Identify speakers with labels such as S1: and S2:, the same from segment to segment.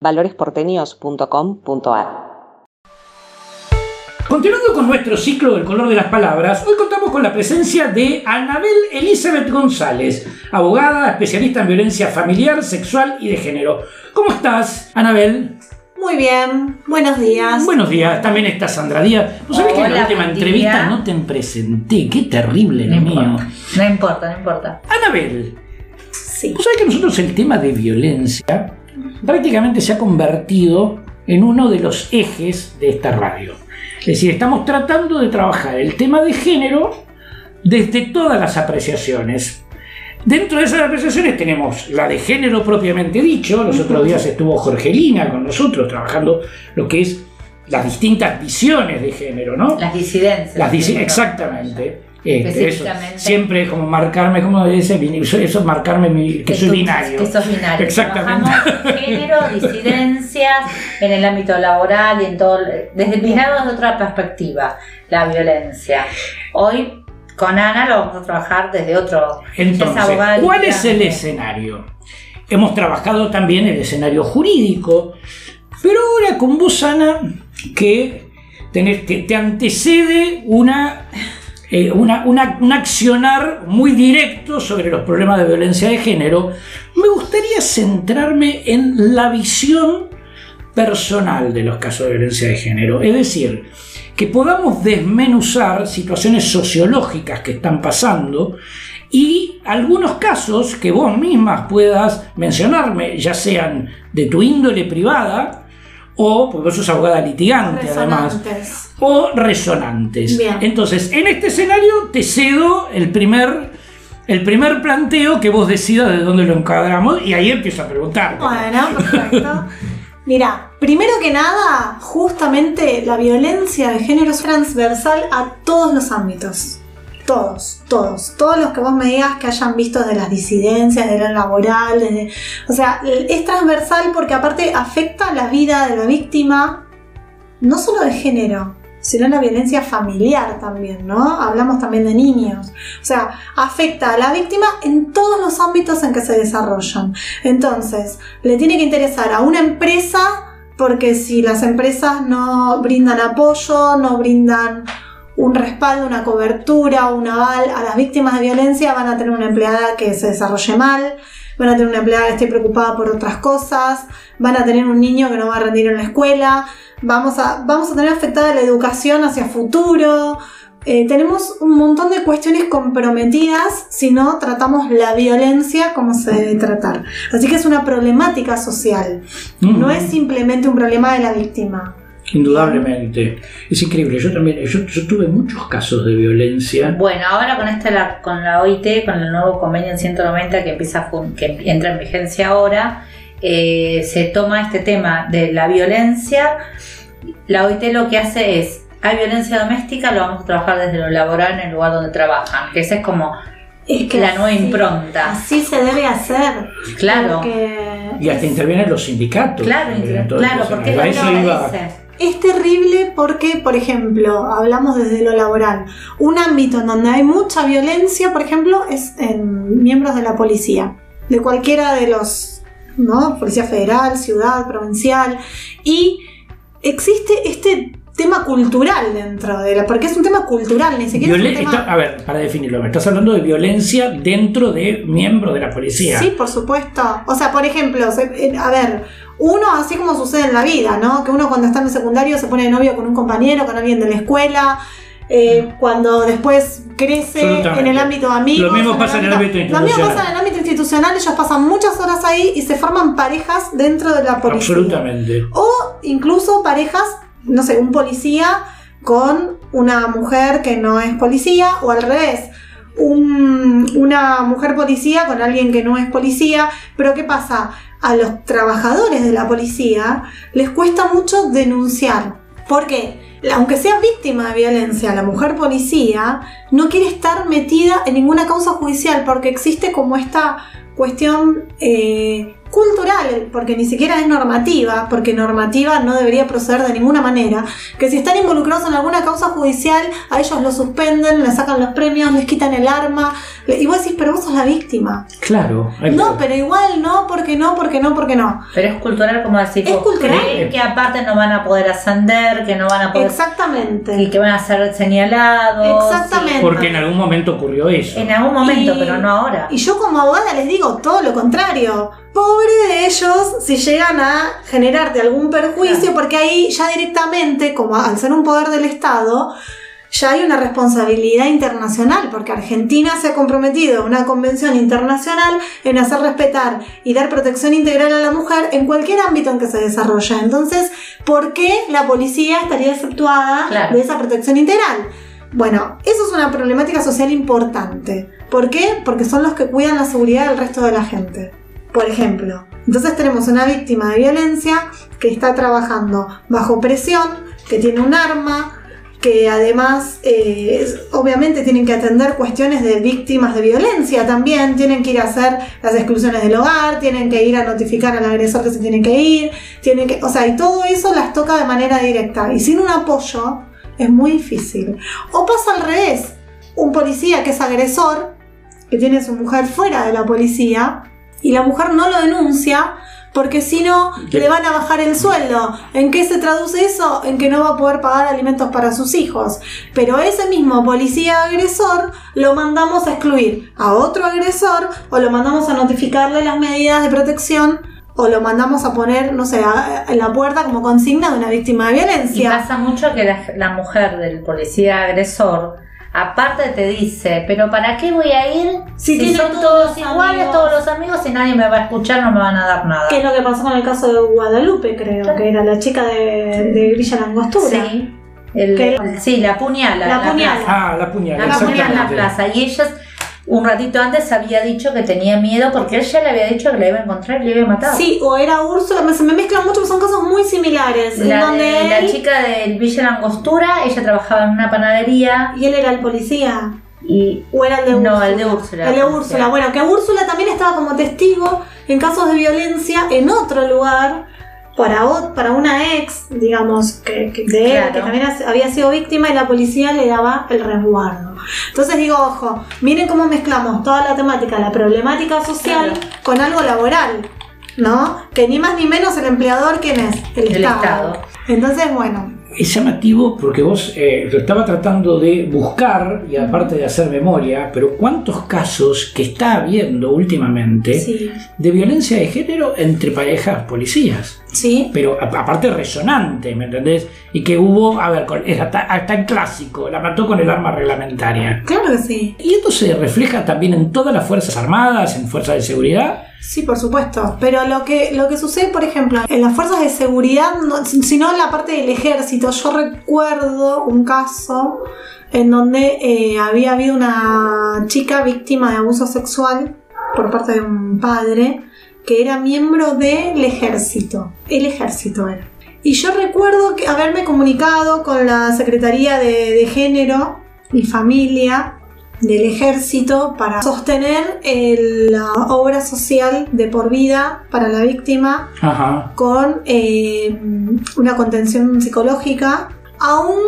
S1: valoresporteños.com.ar.
S2: Continuando con nuestro ciclo del color de las palabras, hoy contamos con la presencia de Anabel Elizabeth González, abogada, especialista en violencia familiar, sexual y de género. ¿Cómo estás, Anabel?
S3: Muy bien, buenos días.
S2: Buenos días, también está Sandra Díaz. ¿Vos sabés que en la última entrevista
S4: día.
S2: no te presenté? Qué terrible
S4: No
S2: lo mío.
S4: importa, no importa, no importa.
S2: Anabel,
S3: Sí.
S2: ¿vos sabés que nosotros el tema de violencia prácticamente se ha convertido en uno de los ejes de esta radio? Es decir, estamos tratando de trabajar el tema de género desde todas las apreciaciones. Dentro de esas apreciaciones tenemos la de género propiamente dicho. Los otros días estuvo Jorgelina con nosotros trabajando lo que es las distintas visiones de género, ¿no?
S4: Las disidencias.
S2: Las dice
S4: Sí,
S2: exactamente. Este, eso,
S4: Específicamente.
S2: siempre como marcarme, como dice, eso es marcarme mi- que, soy
S4: tú-
S2: binario.
S4: Que sos binario.
S2: Exactamente.
S4: Trabajamos género, disidencias, en el ámbito laboral y en todo. Desde mirarlo desde otra perspectiva, la violencia. Hoy con Ana lo vamos a trabajar desde otro.
S2: Entonces, ¿cuál es el escenario? Hemos trabajado también el escenario jurídico, pero ahora con vos, Ana, que te, te antecede eh, una- un accionar muy directo sobre los problemas de violencia de género, me gustaría centrarme en la visión personal de los casos de violencia de género. Es decir, que podamos desmenuzar situaciones sociológicas que están pasando y algunos casos que vos mismas puedas mencionarme, ya sean de tu índole privada o, porque vos sos abogada litigante además,
S3: Resonantes.
S2: o resonantes.
S3: Bien.
S2: Entonces, en este escenario te cedo el primer, el primer planteo que vos decidas de dónde lo encadramos y ahí empiezo a preguntarte.
S3: Bueno, perfecto. Mira, primero que nada, justamente la violencia de género es transversal a todos los ámbitos. Todos, todos. Todos los que vos me digas que hayan visto de las disidencias, de lo laboral, desde- o sea, es transversal porque aparte afecta la vida de la víctima, no solo de género, sino la violencia familiar también, ¿no? Hablamos también de niños. O sea, afecta a la víctima en todos los ámbitos en que se desarrollan. Entonces, le tiene que interesar a una empresa porque si las empresas no brindan apoyo, no brindan un respaldo, una cobertura, un aval a las víctimas de violencia, van a tener una empleada que se desarrolle mal, van a tener una empleada que esté preocupada por otras cosas, van a tener un niño que no va a rendir en la escuela, vamos a, vamos a tener afectada la educación hacia futuro. Eh, tenemos un montón de cuestiones comprometidas si no tratamos la violencia como se debe tratar. Así que es una problemática social,
S2: Mm.
S3: no es simplemente un problema de la víctima.
S2: Indudablemente. Es increíble. Yo también, yo, yo tuve muchos casos de violencia.
S4: Bueno, ahora con esta la, con la OIT, con el nuevo convenio en 190 que empieza a fun- que entra en vigencia ahora, eh, se toma este tema de la violencia. La OIT lo que hace es, hay violencia doméstica, lo vamos a trabajar desde lo laboral en el lugar donde trabajan, que esa es como
S3: Es
S4: la nueva
S3: así-
S4: impronta.
S3: Así se debe hacer.
S4: Claro.
S3: Porque
S2: Y hasta intervienen los sindicatos.
S4: Claro, claro, porque
S2: A
S4: es
S2: eso
S3: Es terrible porque, por ejemplo, hablamos desde lo laboral. Un ámbito en donde hay mucha violencia, por ejemplo, es en miembros de la policía, de cualquiera de los, ¿no? Policía federal, ciudad, provincial. Y existe este tema cultural dentro de la, porque es un tema cultural, ni siquiera
S2: Violen-
S3: es un tema...
S2: está- a ver, para definirlo, me estás hablando de violencia dentro de miembros de la policía.
S3: Sí, por supuesto. O sea, por ejemplo, eh, a ver, uno, así como sucede en la vida, ¿no? Que uno cuando está en el secundario se pone de novio con un compañero, con alguien de la escuela. eh, cuando después crece en el ámbito amigo.
S2: Lo mismo pasa en el ámbito
S3: Lo mismo
S2: institucional.
S3: pasa en el ámbito institucional, ellos pasan muchas horas ahí y se forman parejas dentro de la policía.
S2: Absolutamente.
S3: O incluso parejas, no sé, un policía con una mujer que no es policía, o al revés, un- una mujer policía con alguien que no es policía. Pero ¿qué pasa? A los trabajadores de la policía les cuesta mucho denunciar. ¿Por qué? Aunque sea víctima de violencia, la mujer policía no quiere estar metida en ninguna causa judicial porque existe como esta cuestión eh, cultural, porque ni siquiera es normativa, porque normativa no debería proceder de ninguna manera, que si están involucrados en alguna causa judicial, a ellos los suspenden, les sacan los premios, les quitan el arma, y vos decís, pero vos sos la víctima.
S2: Claro.
S3: No,
S2: que-
S3: pero igual no, porque no, porque no, porque no.
S4: Pero es cultural, como decir,
S3: Es cultural.
S4: que aparte no van a poder ascender, que no van a poder. y
S3: Exactamente.
S4: que van a ser señalados.
S3: Exactamente.
S2: Porque en algún momento ocurrió
S4: y-
S2: eso.
S4: En algún momento,
S3: Y-
S4: pero no ahora.
S3: Y yo como abogada les digo todo lo contrario. Pobre de ellos si llegan a generarte algún perjuicio,
S4: Claro.
S3: porque ahí ya directamente, como al ser un poder del Estado, ya hay una responsabilidad internacional, porque Argentina se ha comprometido a una convención internacional en hacer respetar y dar protección integral a la mujer en cualquier ámbito en que se desarrolle. Entonces, ¿por qué la policía estaría exceptuada
S4: Claro.
S3: de esa protección integral? Bueno, eso es una problemática social importante. ¿Por qué? Porque son los que cuidan la seguridad del resto de la gente. Por ejemplo, entonces tenemos una víctima de violencia que está trabajando bajo presión, que tiene un arma, que además eh, obviamente tienen que atender cuestiones de víctimas de violencia también, tienen que ir a hacer las exclusiones del hogar, tienen que ir a notificar al agresor que se tienen que ir, tienen que, o sea, y todo eso las toca de manera directa. Y sin un apoyo es muy difícil. O pasa al revés, un policía que es agresor, que tiene a su mujer fuera de la policía y la mujer no lo denuncia porque si no le van a bajar el sueldo. ¿En qué se traduce eso? En que no va a poder pagar alimentos para sus hijos. Pero ese mismo policía agresor lo mandamos a excluir a otro agresor o lo mandamos a notificarle las medidas de protección o lo mandamos a poner, no sé, a- en la puerta como consigna de una víctima de
S4: Y
S3: violencia.
S4: pasa mucho que la, la mujer del policía agresor, aparte te dice, pero ¿para qué voy a ir
S3: Si
S4: si, son
S3: todos
S4: iguales,
S3: amigos?
S4: todos los amigos y nadie me va a escuchar, no me van a dar nada?
S3: Que es lo que pasó con el caso de Guadalupe, creo,
S4: Claro.
S3: que era la chica de, de Grilla Langostura.
S4: Sí. El- sí, la puñala.
S3: La
S4: en
S3: puñala.
S4: plaza.
S2: Ah, la puñalada.
S4: La puñala en la plaza. Y ellas, un ratito antes, había dicho que tenía miedo porque él ya le había dicho que la iba a encontrar y le iba a matar.
S3: Sí, o era Úrsula, me- se me mezclan mucho, son casos muy similares.
S4: La,
S3: donde
S4: de- la chica del Villa Langostura, ella trabajaba en una panadería
S3: Y él era el policía.
S4: y
S3: ¿O era el de
S4: No,
S3: Úrsula?
S4: el de Úrsula.
S3: El de Úrsula. Bueno, que Úrsula también estaba como testigo en casos de violencia en otro lugar para, para una ex, digamos, que, que de él, que también ha- había sido víctima y la policía le daba el resguardo. Entonces digo, ojo, miren cómo mezclamos toda la temática, la problemática social
S4: Claro.
S3: con algo laboral. ¿No? Que ni más ni menos el empleador, ¿quién es? El,
S4: El
S3: Estado.
S4: Estado.
S3: Entonces, bueno,
S2: Es llamativo porque vos eh, lo estaba tratando de buscar y aparte de hacer memoria, pero ¿cuántos casos que está habiendo últimamente
S3: sí.
S2: de violencia de género entre parejas policías?
S3: Sí.
S2: Pero aparte resonante, ¿me entendés? Y que hubo, a ver, es hasta, hasta en clásico, la mató con el arma reglamentaria.
S3: Claro que sí.
S2: Y esto se refleja también en todas las Fuerzas Armadas, en Fuerzas de Seguridad.
S3: Sí, por supuesto. Pero lo que, lo que sucede, por ejemplo, en las fuerzas de seguridad, no- sino en la parte del ejército, yo recuerdo un caso en donde eh, había habido una chica víctima de abuso sexual por parte de un padre que era miembro del ejército. El ejército era. Y yo recuerdo que haberme comunicado con la Secretaría de, de Género y Familia del ejército para sostener el- la obra social de por vida para la víctima
S2: Ajá.
S3: con eh, una contención psicológica, aún,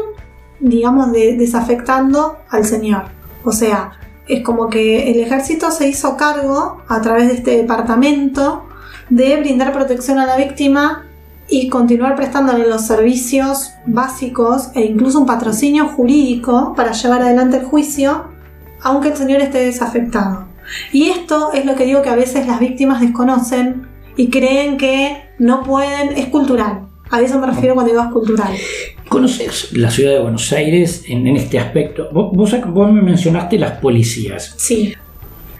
S3: digamos, de- desafectando al señor. O sea, es como que el ejército se hizo cargo a través de este departamento de brindar protección a la víctima y continuar prestándole los servicios básicos e incluso un patrocinio jurídico para llevar adelante el juicio, aunque el señor esté desafectado. Y esto es lo que digo que a veces las víctimas desconocen y creen que no pueden, es cultural. A eso me refiero cuando digo es cultural.
S2: ¿Conoces la ciudad de Buenos Aires en, en este aspecto? Vos, vos ac- vos me mencionaste las policías.
S3: Sí,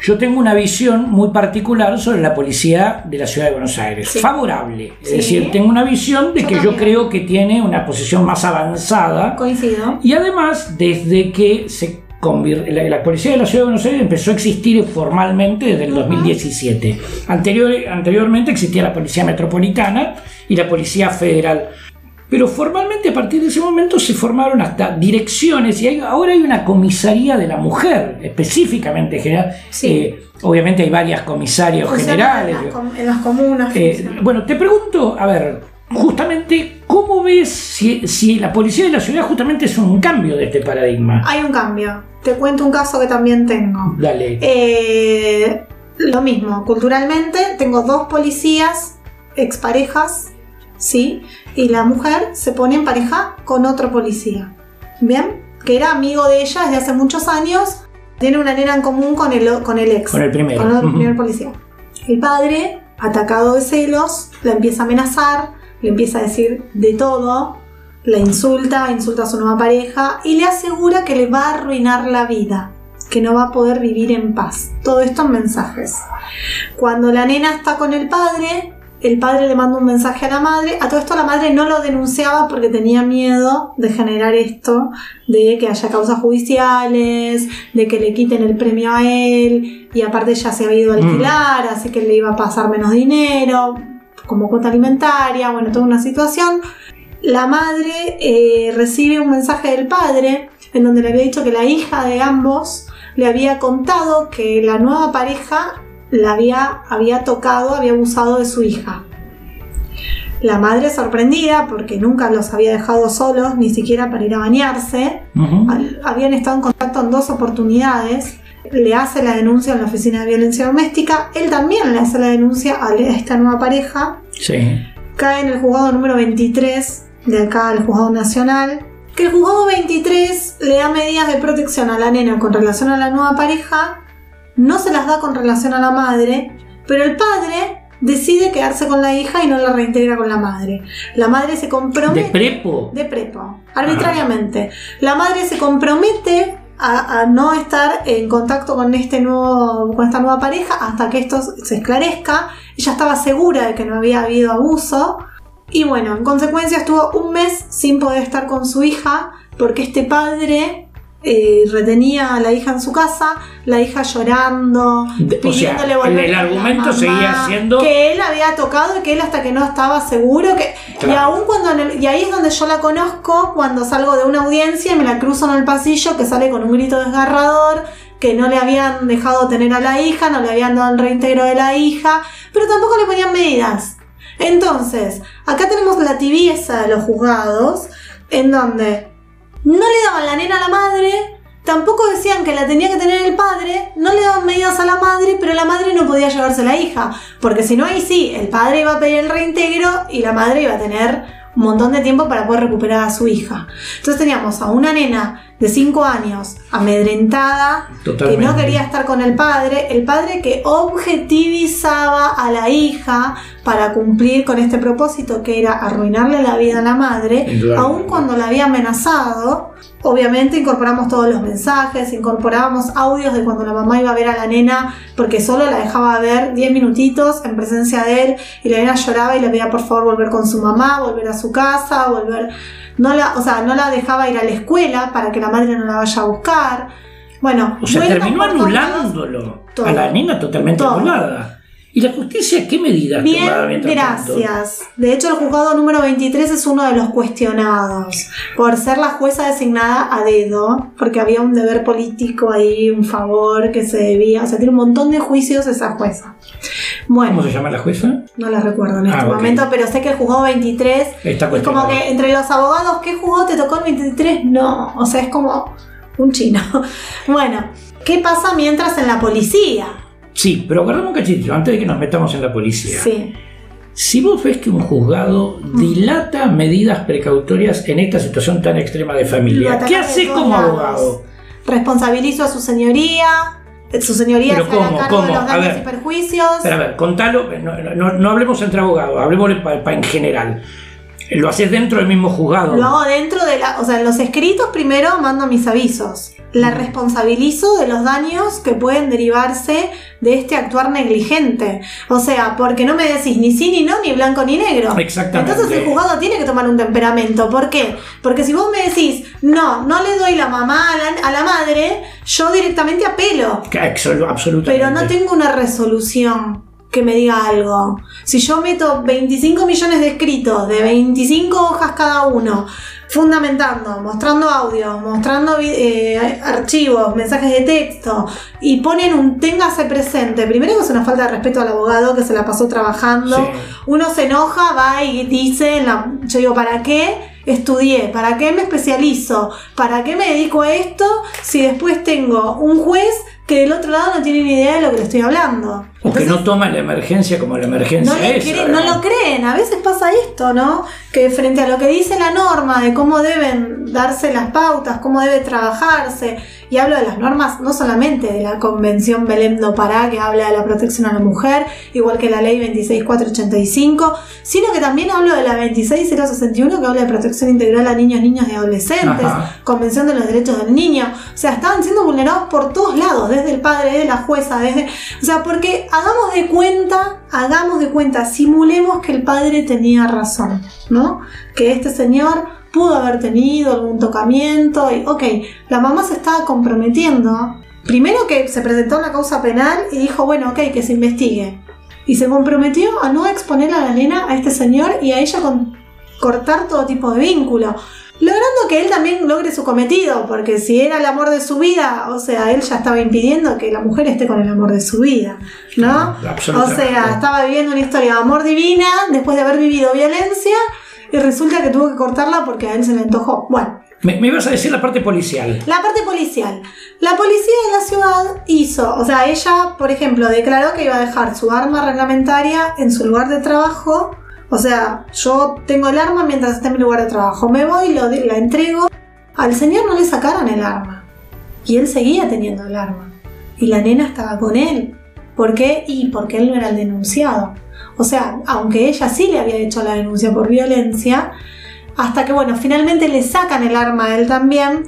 S2: Yo tengo una visión muy particular sobre la policía de la ciudad de Buenos Aires.
S3: Sí.
S2: Favorable. Es
S3: Sí.
S2: decir, tengo una visión de
S3: Yo
S2: que yo creo que tiene una posición más avanzada.
S3: coincido.
S2: Y además, desde que se la, la policía de la ciudad de Buenos Aires empezó a existir formalmente desde el 2017. Anterior, anteriormente existía la policía metropolitana y la policía federal. Pero formalmente a partir de ese momento se formaron hasta direcciones y hay- ahora hay una comisaría de la mujer, específicamente general.
S3: Sí.
S2: Eh, obviamente hay varias comisarios
S3: Funciona
S2: generales.
S3: En las, com- en las comunas.
S2: Eh, bueno, te pregunto, a ver, justamente, ¿cómo ves si, si la policía de la ciudad justamente es un cambio de este paradigma?
S3: Hay un cambio. Te cuento un caso que también tengo.
S2: Dale.
S3: Eh, lo mismo, culturalmente tengo dos policías exparejas, ¿sí? Y la mujer se pone en pareja con otro policía, ¿bien? Que era amigo de ella desde hace muchos años, tiene una nena en común con el, con el ex,
S2: Con el primero.
S3: con el
S2: Ujú.
S3: primer policía. El padre, atacado de celos, la empieza a amenazar, le empieza a decir de todo, la insulta, insulta a su nueva pareja y le asegura que le va a arruinar la vida, que no va a poder vivir en paz. Todo esto en mensajes. Cuando la nena está con el padre, el padre le manda un mensaje a la madre. A todo esto la madre no lo denunciaba porque tenía miedo de generar esto, de que haya causas judiciales, de que le quiten el premio a él, y aparte ya se había ido a alquilar, así que le iba a pasar menos dinero, como cuota alimentaria, bueno, toda una situación. La madre eh, recibe un mensaje del padre en donde le había dicho que la hija de ambos le había contado que la nueva pareja la había, había tocado, había abusado de su hija. La madre sorprendida porque nunca los había dejado solos, ni siquiera para ir a bañarse, al- habían estado en contacto en dos oportunidades, le hace la denuncia en la oficina de violencia doméstica, él también le hace la denuncia a esta nueva pareja,
S2: Sí.
S3: cae en el juzgado número 23 de acá, el juzgado nacional, que el juzgado 23 le da medidas de protección a la nena con relación a la nueva pareja, no se las da con relación a la madre, pero el padre decide quedarse con la hija y no la reintegra con la madre. La madre se
S2: ¿De
S3: compromete
S2: prepo?
S3: de prepo, arbitrariamente. La madre se compromete a, a no estar en contacto con este nuevo, con esta nueva pareja hasta que esto se esclarezca. Ella estaba segura de que no había habido abuso. Y bueno, en consecuencia estuvo un mes sin poder estar con su hija porque este padre eh, retenía a la hija en su casa, la hija llorando,
S2: o sea,
S3: pidiéndole
S2: el- el argumento
S3: mamá,
S2: seguía siendo-
S3: que él había tocado y que él hasta que no estaba seguro que y aún cuando en el- y ahí es donde yo la conozco cuando salgo de una audiencia y me la cruzo en el pasillo que sale con un grito desgarrador que no le habían dejado tener a la hija, no le habían dado el reintegro de la hija, pero tampoco le ponían medidas. Entonces, acá tenemos la tibieza de los juzgados, en donde no le daban la nena a la madre, tampoco decían que la tenía que tener el padre, no le daban medidas a la madre, pero la madre no podía llevarse la hija, porque si no ahí sí, el padre iba a pedir el reintegro y la madre iba a tener un montón de tiempo para poder recuperar a su hija. Entonces teníamos a una nena de 5 años amedrentada,
S2: Totalmente.
S3: que no quería estar con el padre, el padre que objetivizaba a la hija para cumplir con este propósito que era arruinarle la vida a la madre,
S2: Claro.
S3: aun cuando la había amenazado. Obviamente incorporamos todos los mensajes, incorporábamos audios de cuando la mamá iba a ver a la nena porque solo la dejaba ver 10 minutitos en presencia de él y la nena lloraba y le pedía por favor volver con su mamá, volver a su casa, volver no la, o sea, no la dejaba ir a la escuela para que la madre no la vaya a buscar. Bueno,
S2: O sea, terminó anulándolo
S3: Todo.
S2: a la nena totalmente
S3: Todo.
S2: anulada. ¿Y la justicia qué medidas
S3: Bien,
S2: tomaba tanto?
S3: gracias. De hecho, el juzgado número 23 es uno de los cuestionados por ser la jueza designada a dedo, porque había un deber político ahí, un favor que se debía. O sea, tiene un montón de juicios esa jueza. Bueno,
S2: ¿Cómo se llama la jueza?
S3: no la recuerdo en
S2: Ah,
S3: este
S2: ok.
S3: momento, pero sé que el juzgado 23
S2: Está
S3: es como que entre los abogados, ¿qué juzgado te tocó el 23? No, o sea, es como un chino. Bueno, ¿qué pasa mientras en la policía?
S2: Sí, pero guardamos un cachito antes de que nos metamos en la policía.
S3: Sí.
S2: Si vos ves que un juzgado
S3: Mm.
S2: dilata medidas precautorias en esta situación tan extrema de familia, ¿qué haces como
S3: lados.
S2: abogado?
S3: Responsabilizo a su señoría. Su señoría
S2: Pero ¿cómo? ¿Cómo?
S3: de los
S2: A ver.
S3: y perjuicios.
S2: Pero a ver, contalo, no, no- no hablemos entre abogados, hablemos en general. Lo haces dentro del mismo juzgado.
S3: Lo hago dentro de la. O sea, en los escritos primero mando mis avisos. La responsabilizo de los daños que pueden derivarse de este actuar negligente. O sea, porque no me decís ni sí ni no, ni blanco ni negro.
S2: Exactamente.
S3: Entonces el juzgado tiene que tomar un temperamento. ¿Por qué? Porque si vos me decís, no, no le doy la mamá a la, a la madre, yo directamente apelo.
S2: Absolutamente.
S3: Pero no tengo una resolución que me diga algo. Si yo meto 25 millones de escritos de 25 hojas cada uno, fundamentando, mostrando audio, mostrando eh, archivos, mensajes de texto y ponen un téngase presente. Primero que es una falta de respeto al abogado que se la pasó trabajando.
S2: Sí.
S3: Uno se enoja, va y dice, la- yo digo, ¿para qué? Estudié, ¿para qué me especializo? ¿Para qué me dedico a esto si después tengo un juez que del otro lado no tiene ni idea de lo que le estoy hablando?
S2: O que
S3: Entonces,
S2: no toman la emergencia como la emergencia
S3: no,
S2: es.
S3: no lo creen, a veces pasa esto, ¿no? Que frente a lo que dice la norma de cómo deben darse las pautas, cómo debe trabajarse, y hablo de las normas no solamente de la Convención Belém do Pará, que habla de la protección a la mujer, igual que la Ley 26485, sino que también hablo de la 26061, que habla de protección integral a niños, niñas y adolescentes,
S2: Ajá.
S3: Convención de los Derechos del Niño. O sea, estaban siendo vulnerados por todos lados, desde el padre, desde la jueza, desde... O sea, porque hagamos de cuenta, hagamos de cuenta, simulemos que el padre tenía razón, ¿no? Que este señor pudo haber tenido algún tocamiento y, ok, la mamá se estaba comprometiendo. Primero que se presentó una causa penal y dijo, bueno, ok, que se investigue. Y se comprometió a no exponer a la nena a este señor y a ella con cortar todo tipo de vínculo. Logrando que él también logre su cometido, porque si era el amor de su vida, o sea, él ya estaba impidiendo que la mujer esté con el amor de su vida, ¿no? O sea, estaba viviendo una historia de amor divina después de haber vivido violencia y resulta que tuvo que cortarla porque a él se le antojó. Bueno,
S2: Me, me ibas a decir la parte policial.
S3: la parte policial. La policía de la ciudad hizo, o sea, ella, por ejemplo, declaró que iba a dejar su arma reglamentaria en su lugar de trabajo. O sea, yo tengo el arma mientras esté en mi lugar de trabajo. Me voy, lo, la entrego. Al señor no le sacaron el arma. Y él seguía teniendo el arma. Y la nena estaba con él. ¿Por qué? Y porque él no era el denunciado. O sea, aunque ella sí le había hecho la denuncia por violencia, hasta que, bueno, finalmente le sacan el arma a él también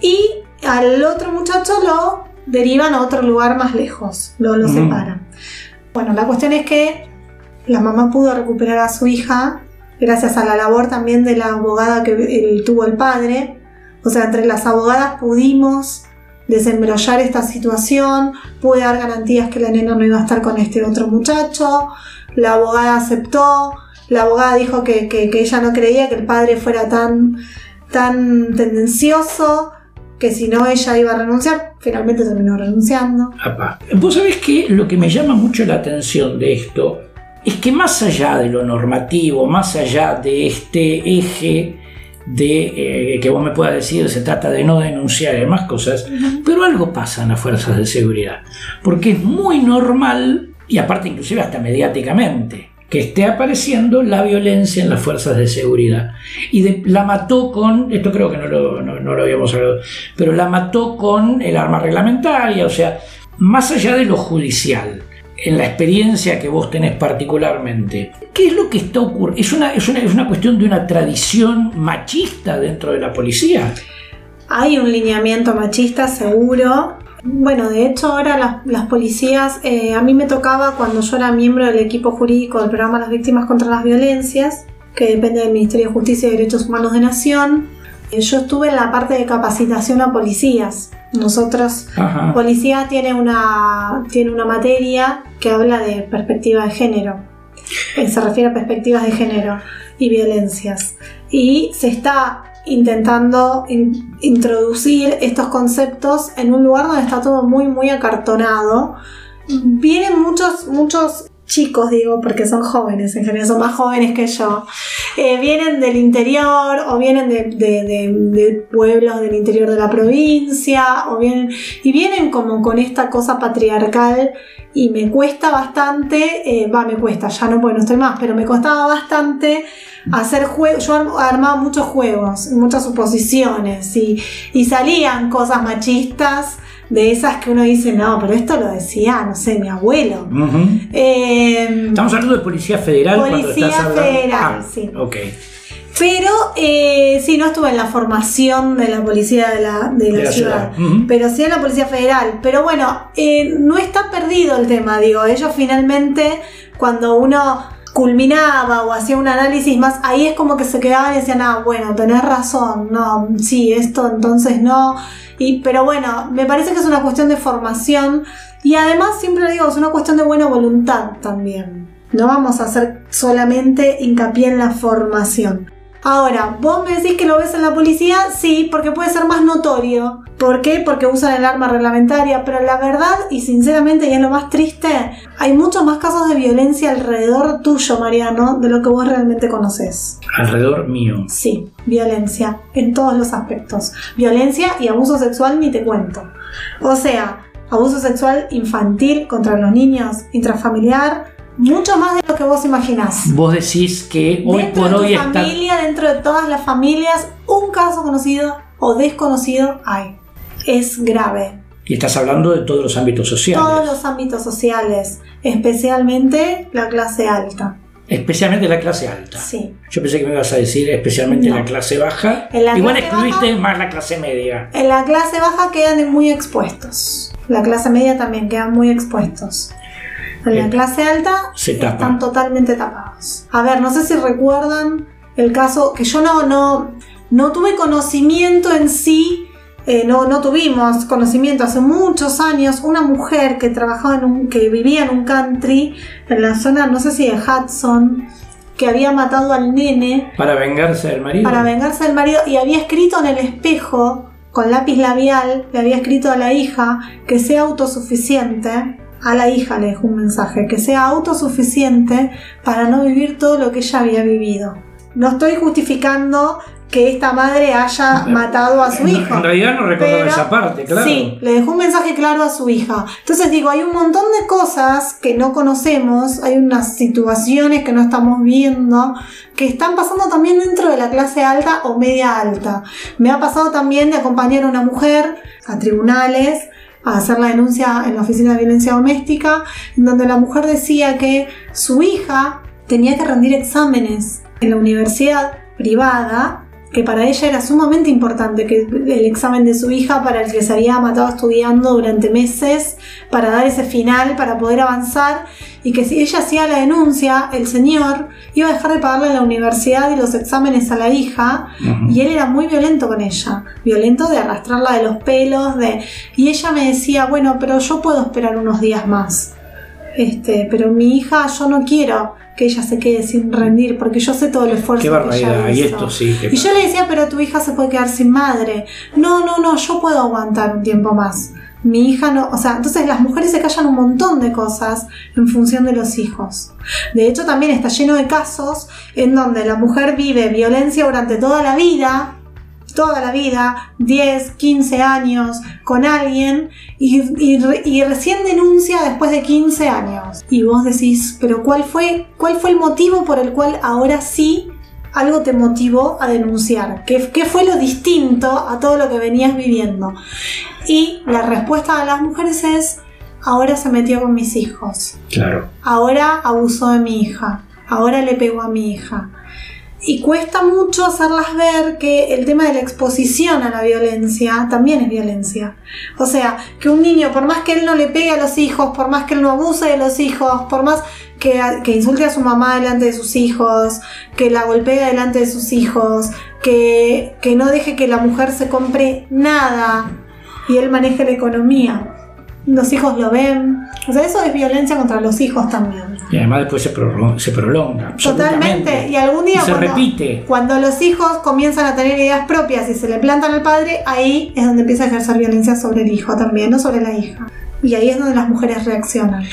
S3: y al otro muchacho lo derivan a otro lugar más lejos, lo, lo
S2: Mm.
S3: separan. Bueno, la cuestión es que la mamá pudo recuperar a su hija gracias a la labor también de la abogada que tuvo el padre. O sea, entre las abogadas pudimos desembrollar esta situación, pude dar garantías que la nena no iba a estar con este otro muchacho, la abogada aceptó, la abogada dijo que, que- ella no creía que el padre fuera tan, tan tendencioso, que si no ella iba a renunciar, finalmente terminó renunciando.
S2: Apa. Vos sabés que lo que me llama mucho la atención de esto es que más allá de lo normativo, más allá de este eje de eh, que vos me puedas decir se trata de no denunciar y demás cosas, pero algo pasa en las fuerzas de seguridad, porque es muy normal y aparte inclusive hasta mediáticamente que esté apareciendo la violencia en las fuerzas de seguridad. Y de- la mató con, esto creo que no lo, no- no lo habíamos hablado, pero la mató con el arma reglamentaria, o sea, más allá de lo judicial, en la experiencia que vos tenés particularmente, ¿qué es lo que está ocurriendo? ¿Es una, es, una, ¿Es una cuestión de una tradición machista dentro de la policía?
S3: Hay un lineamiento machista seguro. Bueno, de hecho ahora las, las policías, eh, a mí me tocaba cuando yo era miembro del equipo jurídico del programa Las Víctimas contra las Violencias, que depende del Ministerio de Justicia y Derechos Humanos de Nación. Eh, Yo estuve en la parte de capacitación a policías. Nosotros
S2: Ajá.
S3: Policía tiene una, tiene una materia que habla de perspectiva de género. Eh, Se refiere a perspectivas de género y violencias. Y se está intentando in- introducir estos conceptos en un lugar donde está todo muy, muy acartonado. Vienen muchos, muchos chicos, digo, porque son jóvenes, en general son más jóvenes que yo. Eh, vienen del interior o vienen de, de- de- de pueblos del interior de la provincia o vienen y vienen como con esta cosa patriarcal y me cuesta bastante, eh, va, me cuesta, ya no porque no estoy más, pero me costaba bastante hacer juegos, yo arm- armaba muchos juegos, muchas suposiciones y, y salían cosas machistas de esas que uno dice, no, pero esto lo decía, no sé, mi abuelo. Eh,
S2: Estamos hablando de Policía Federal
S3: Policía
S2: estás.
S3: Federal,
S2: Ah,
S3: sí.
S2: Ok.
S3: Pero eh, sí, no estuve en la formación de la policía de la, de la
S2: De la
S3: ciudad, pero sí en la policía federal. Pero bueno, eh, no está perdido el tema, digo, ellos finalmente cuando uno culminaba o hacía un análisis más, ahí es como que se quedaban y decían, ah, bueno, tenés razón, no, sí, esto entonces no. Y, pero bueno, me parece que es una cuestión de formación y además siempre digo, es una cuestión de buena voluntad también. No vamos a hacer solamente hincapié en la formación. Ahora, vos me decís que lo ves en la policía, sí, porque puede ser más notorio. ¿Por qué? Porque usan el arma reglamentaria, pero la verdad y sinceramente, y es lo más triste, hay muchos más casos de violencia alrededor tuyo, Mariano, de lo que vos realmente conoces.
S2: Alrededor mío.
S3: Sí, violencia, en todos los aspectos. Violencia y abuso sexual ni te cuento. O sea, abuso sexual infantil contra los niños, intrafamiliar, mucho más de lo que vos imaginás.
S2: Vos decís que hoy
S3: dentro
S2: por
S3: de tu
S2: hoy está...
S3: familia, dentro de todas las familias, un caso conocido o desconocido hay. Es grave.
S2: Y estás hablando de todos los ámbitos sociales.
S3: Todos los ámbitos sociales, especialmente la clase alta.
S2: Especialmente la clase alta.
S3: Sí.
S2: Yo pensé que me ibas a decir especialmente
S3: No.
S2: la clase baja.
S3: La
S2: Igual
S3: clase
S2: excluiste
S3: baja-
S2: más la clase media.
S3: En la clase baja quedan muy expuestos. La clase media también quedan muy expuestos. En la
S2: Bien.
S3: clase alta
S2: Se tapa.
S3: están totalmente tapados. A ver, no sé si recuerdan el caso que yo no, no, no tuve conocimiento en sí. eh, no, no tuvimos conocimiento hace muchos años. Una mujer que trabajaba en un, que vivía en un country en la zona, no sé si de Hudson, que había matado al nene
S2: Para vengarse del marido.
S3: para vengarse del marido y había escrito en el espejo con lápiz labial, le había escrito a la hija que sea autosuficiente. A la hija le dejó un mensaje, que sea autosuficiente para no vivir todo lo que ella había vivido. No estoy justificando que esta madre haya matado a su
S2: En-
S3: hijo.
S2: En realidad no recordaba
S3: Pero-
S2: esa parte, claro.
S3: Sí, le dejó un mensaje claro a su hija. Entonces digo, hay un montón de cosas que no conocemos, hay unas situaciones que no estamos viendo, que están pasando también dentro de la clase alta o media alta. Me ha pasado también de acompañar a una mujer a tribunales a hacer la denuncia en la oficina de violencia doméstica, donde la mujer decía que su hija tenía que rendir exámenes en la universidad privada que para ella era sumamente importante que el examen de su hija para el que se había matado estudiando durante meses para dar ese final, para poder avanzar y que si ella hacía la denuncia, el señor iba a dejar de pagarle la universidad y los exámenes a la hija y él era muy violento con ella, violento de arrastrarla de los pelos, de y ella me decía, bueno, pero yo puedo esperar unos días más. Este, pero mi hija, yo no quiero que ella se quede sin rendir, porque yo sé todo el esfuerzo
S2: Qué
S3: que
S2: barbaridad.
S3: ella
S2: Y
S3: hizo.
S2: esto sí. que
S3: Y yo le decía, pero tu hija se puede quedar sin madre. No, no, no, yo puedo aguantar un tiempo más. Mi hija no, o sea, entonces las mujeres se callan un montón de cosas en función de los hijos. De hecho, también está lleno de casos en donde la mujer vive violencia durante toda la vida, toda la vida, 10, 15 años, con alguien y, y re- y recién denuncia después de 15 años. Y vos decís, pero ¿cuál fue, ¿cuál fue el motivo por el cual ahora sí algo te motivó a denunciar? ¿Qué, qué fue lo distinto a todo lo que venías viviendo? Y la respuesta de las mujeres es, ahora se metió con mis hijos
S2: Claro.
S3: ahora abusó de mi hija, ahora le pegó a mi hija. Y cuesta mucho hacerlas ver que el tema de la exposición a la violencia también es violencia. O sea, que un niño, por más que él no le pegue a los hijos, por más que él no abuse de los hijos, por más que, insulte a su mamá delante de sus hijos, que la golpee delante de sus hijos, que, que no deje que la mujer se compre nada y él maneje la economía. Los hijos lo ven. O sea, eso es violencia contra los hijos también.
S2: Y además después se prolonga. Se prolonga absolutamente.
S3: Totalmente. Y algún día
S2: Y se
S3: cuando,
S2: repite.
S3: cuando los hijos comienzan a tener ideas propias y se le plantan al padre, ahí es donde empieza a ejercer violencia sobre el hijo también, no sobre la hija. Y ahí es donde las mujeres reaccionan.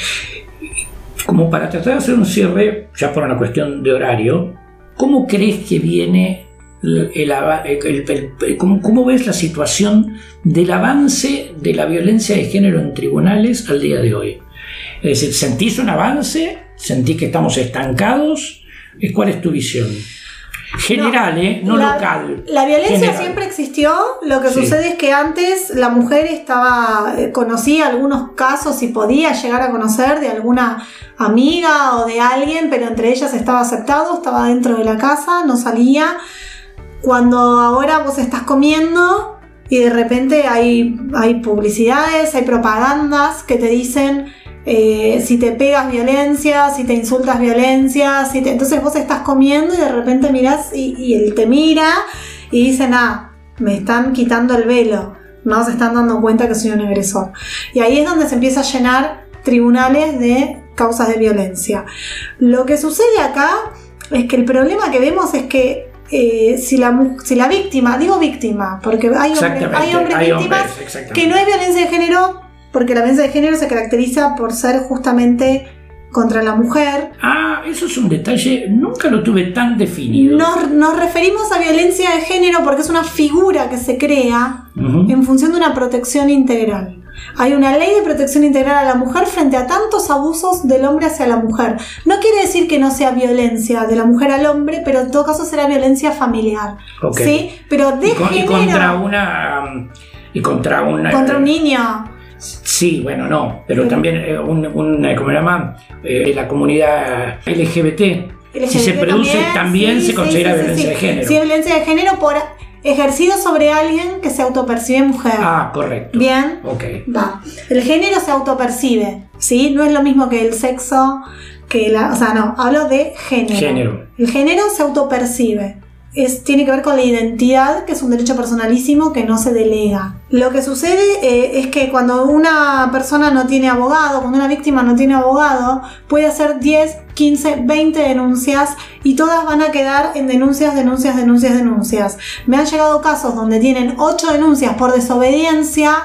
S2: Como para tratar de hacer un cierre, ya por una cuestión de horario, ¿cómo crees que viene el, el cómo, cómo ves la situación del avance de la violencia de género en tribunales al día de hoy? Es decir, ¿sentís un avance? ¿Sentís que estamos estancados? Eh, ¿Cuál es tu visión? General, ¿eh? No
S3: la,
S2: local.
S3: La violencia
S2: General.
S3: siempre existió. Lo que
S2: Sí.
S3: sucede es que antes la mujer estaba eh, conocía algunos casos y podía llegar a conocer de alguna amiga o de alguien, pero entre ellas estaba aceptado, estaba dentro de la casa, no salía. Cuando ahora vos estás comiendo y de repente hay, hay publicidades, hay propagandas que te dicen eh, si te pegas violencia, si te insultas violencia, si te... entonces vos estás comiendo y de repente mirás y, y él te mira y dicen, ah, me están quitando el velo, no se están dando cuenta que soy un agresor. Y ahí es donde se empieza a llenar tribunales de causas de violencia. Lo que sucede acá es que el problema que vemos es que eh, si, la, si la víctima, digo víctima, porque hay hombres, hay hombres
S2: hay
S3: víctimas
S2: hombres,
S3: que no es violencia de género, porque la violencia de género se caracteriza por ser justamente contra la mujer.
S2: Ah, eso es un detalle, nunca lo tuve tan definido.
S3: Nos, nos referimos a violencia de género porque es una figura que se crea en función de una protección integral. Hay una ley de protección integral a la mujer frente a tantos abusos del hombre hacia la mujer. No quiere decir que no sea violencia de la mujer al hombre, pero en todo caso será violencia familiar.
S2: Ok.
S3: ¿Sí? Pero de
S2: Y, con- y
S3: género
S2: contra una. um, Y contra una.
S3: contra un niño.
S2: Sí, bueno, no, pero
S3: Pero-
S2: también eh, un, un, eh, ¿cómo se llama? Eh, la comunidad LGBT. si se
S3: LGBT
S2: produce, también,
S3: sí,
S2: se
S3: sí,
S2: considera
S3: sí,
S2: violencia de género.
S3: Sí, es violencia de género por ejercido sobre alguien que se autopercibe mujer.
S2: Ah, correcto.
S3: Bien.
S2: Ok.
S3: Va. El género se autopercibe, ¿sí? No es lo mismo que el sexo, que la. O sea, no, hablo de género.
S2: Género.
S3: El género se autopercibe. Tiene que ver con la identidad, que es un derecho personalísimo que no se delega. Lo que sucede eh, es que cuando una persona no tiene abogado, cuando una víctima no tiene abogado, puede hacer 10, 15, 20 denuncias y todas van a quedar en denuncias, denuncias, denuncias, denuncias. Me han llegado casos donde tienen 8 denuncias por desobediencia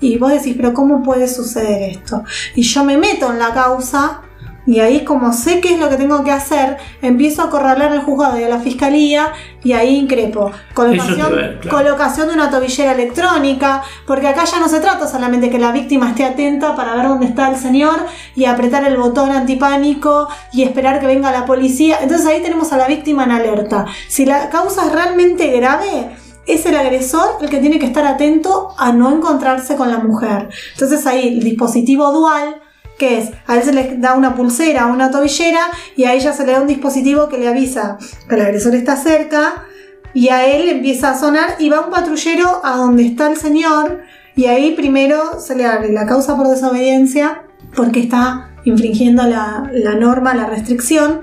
S3: y vos decís, pero ¿cómo puede suceder esto? Y yo me meto en la causa y ahí como sé qué es lo que tengo que hacer, empiezo a acorralar al juzgado y a la fiscalía y ahí increpo. Colocación,
S2: claro.
S3: colocación de una tobillera electrónica, porque acá ya no se trata solamente que la víctima esté atenta para ver dónde está el señor y apretar el botón antipánico y esperar que venga la policía. Entonces ahí tenemos a la víctima en alerta. Si la causa es realmente grave, es el agresor el que tiene que estar atento a no encontrarse con la mujer. Entonces ahí el dispositivo dual, que es, a él se le da una pulsera, una tobillera, y a ella se le da un dispositivo que le avisa que el agresor está cerca, y a él empieza a sonar y va un patrullero a donde está el señor, y ahí primero se le abre la causa por desobediencia, porque está infringiendo la, la norma, la restricción,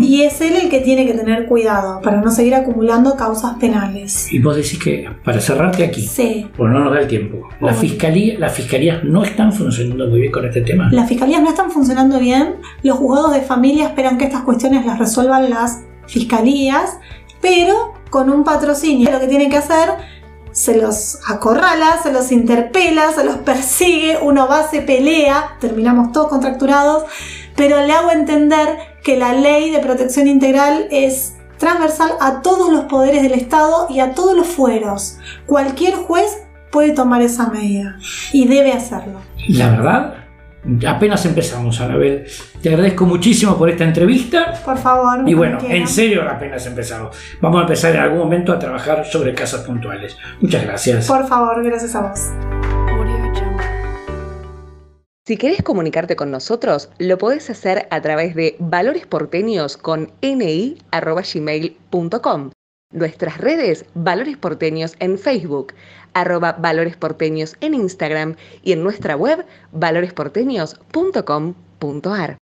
S3: y es él el que tiene que tener cuidado para no seguir acumulando causas penales.
S2: Y vos decís que, para cerrarte aquí,
S3: Sí.
S2: pues no nos da el tiempo, la fiscalía, las fiscalías no están funcionando muy bien con este tema.
S3: Las fiscalías no están funcionando bien, los juzgados de familia esperan que estas cuestiones las resuelvan las fiscalías, pero con un patrocinio. Lo que tienen que hacer, se los acorrala, se los interpela, se los persigue, uno va, se pelea, terminamos todos contracturados, pero le hago entender que la ley de protección integral es transversal a todos los poderes del Estado y a todos los fueros. Cualquier juez puede tomar esa medida y debe hacerlo.
S2: La verdad, apenas empezamos, Anabel. Te agradezco muchísimo por esta entrevista.
S3: Por favor.
S2: Y bueno, en serio apenas empezamos. Vamos a empezar en algún momento a trabajar sobre casos puntuales. Muchas gracias.
S3: Por favor, gracias a vos.
S1: Si querés comunicarte con nosotros, lo podés hacer a través de valoresporteños con ni@gmail.com. Nuestras redes Valores Porteños en Facebook, arroba Valores Porteños en Instagram y en nuestra web valoresporteños.com.ar.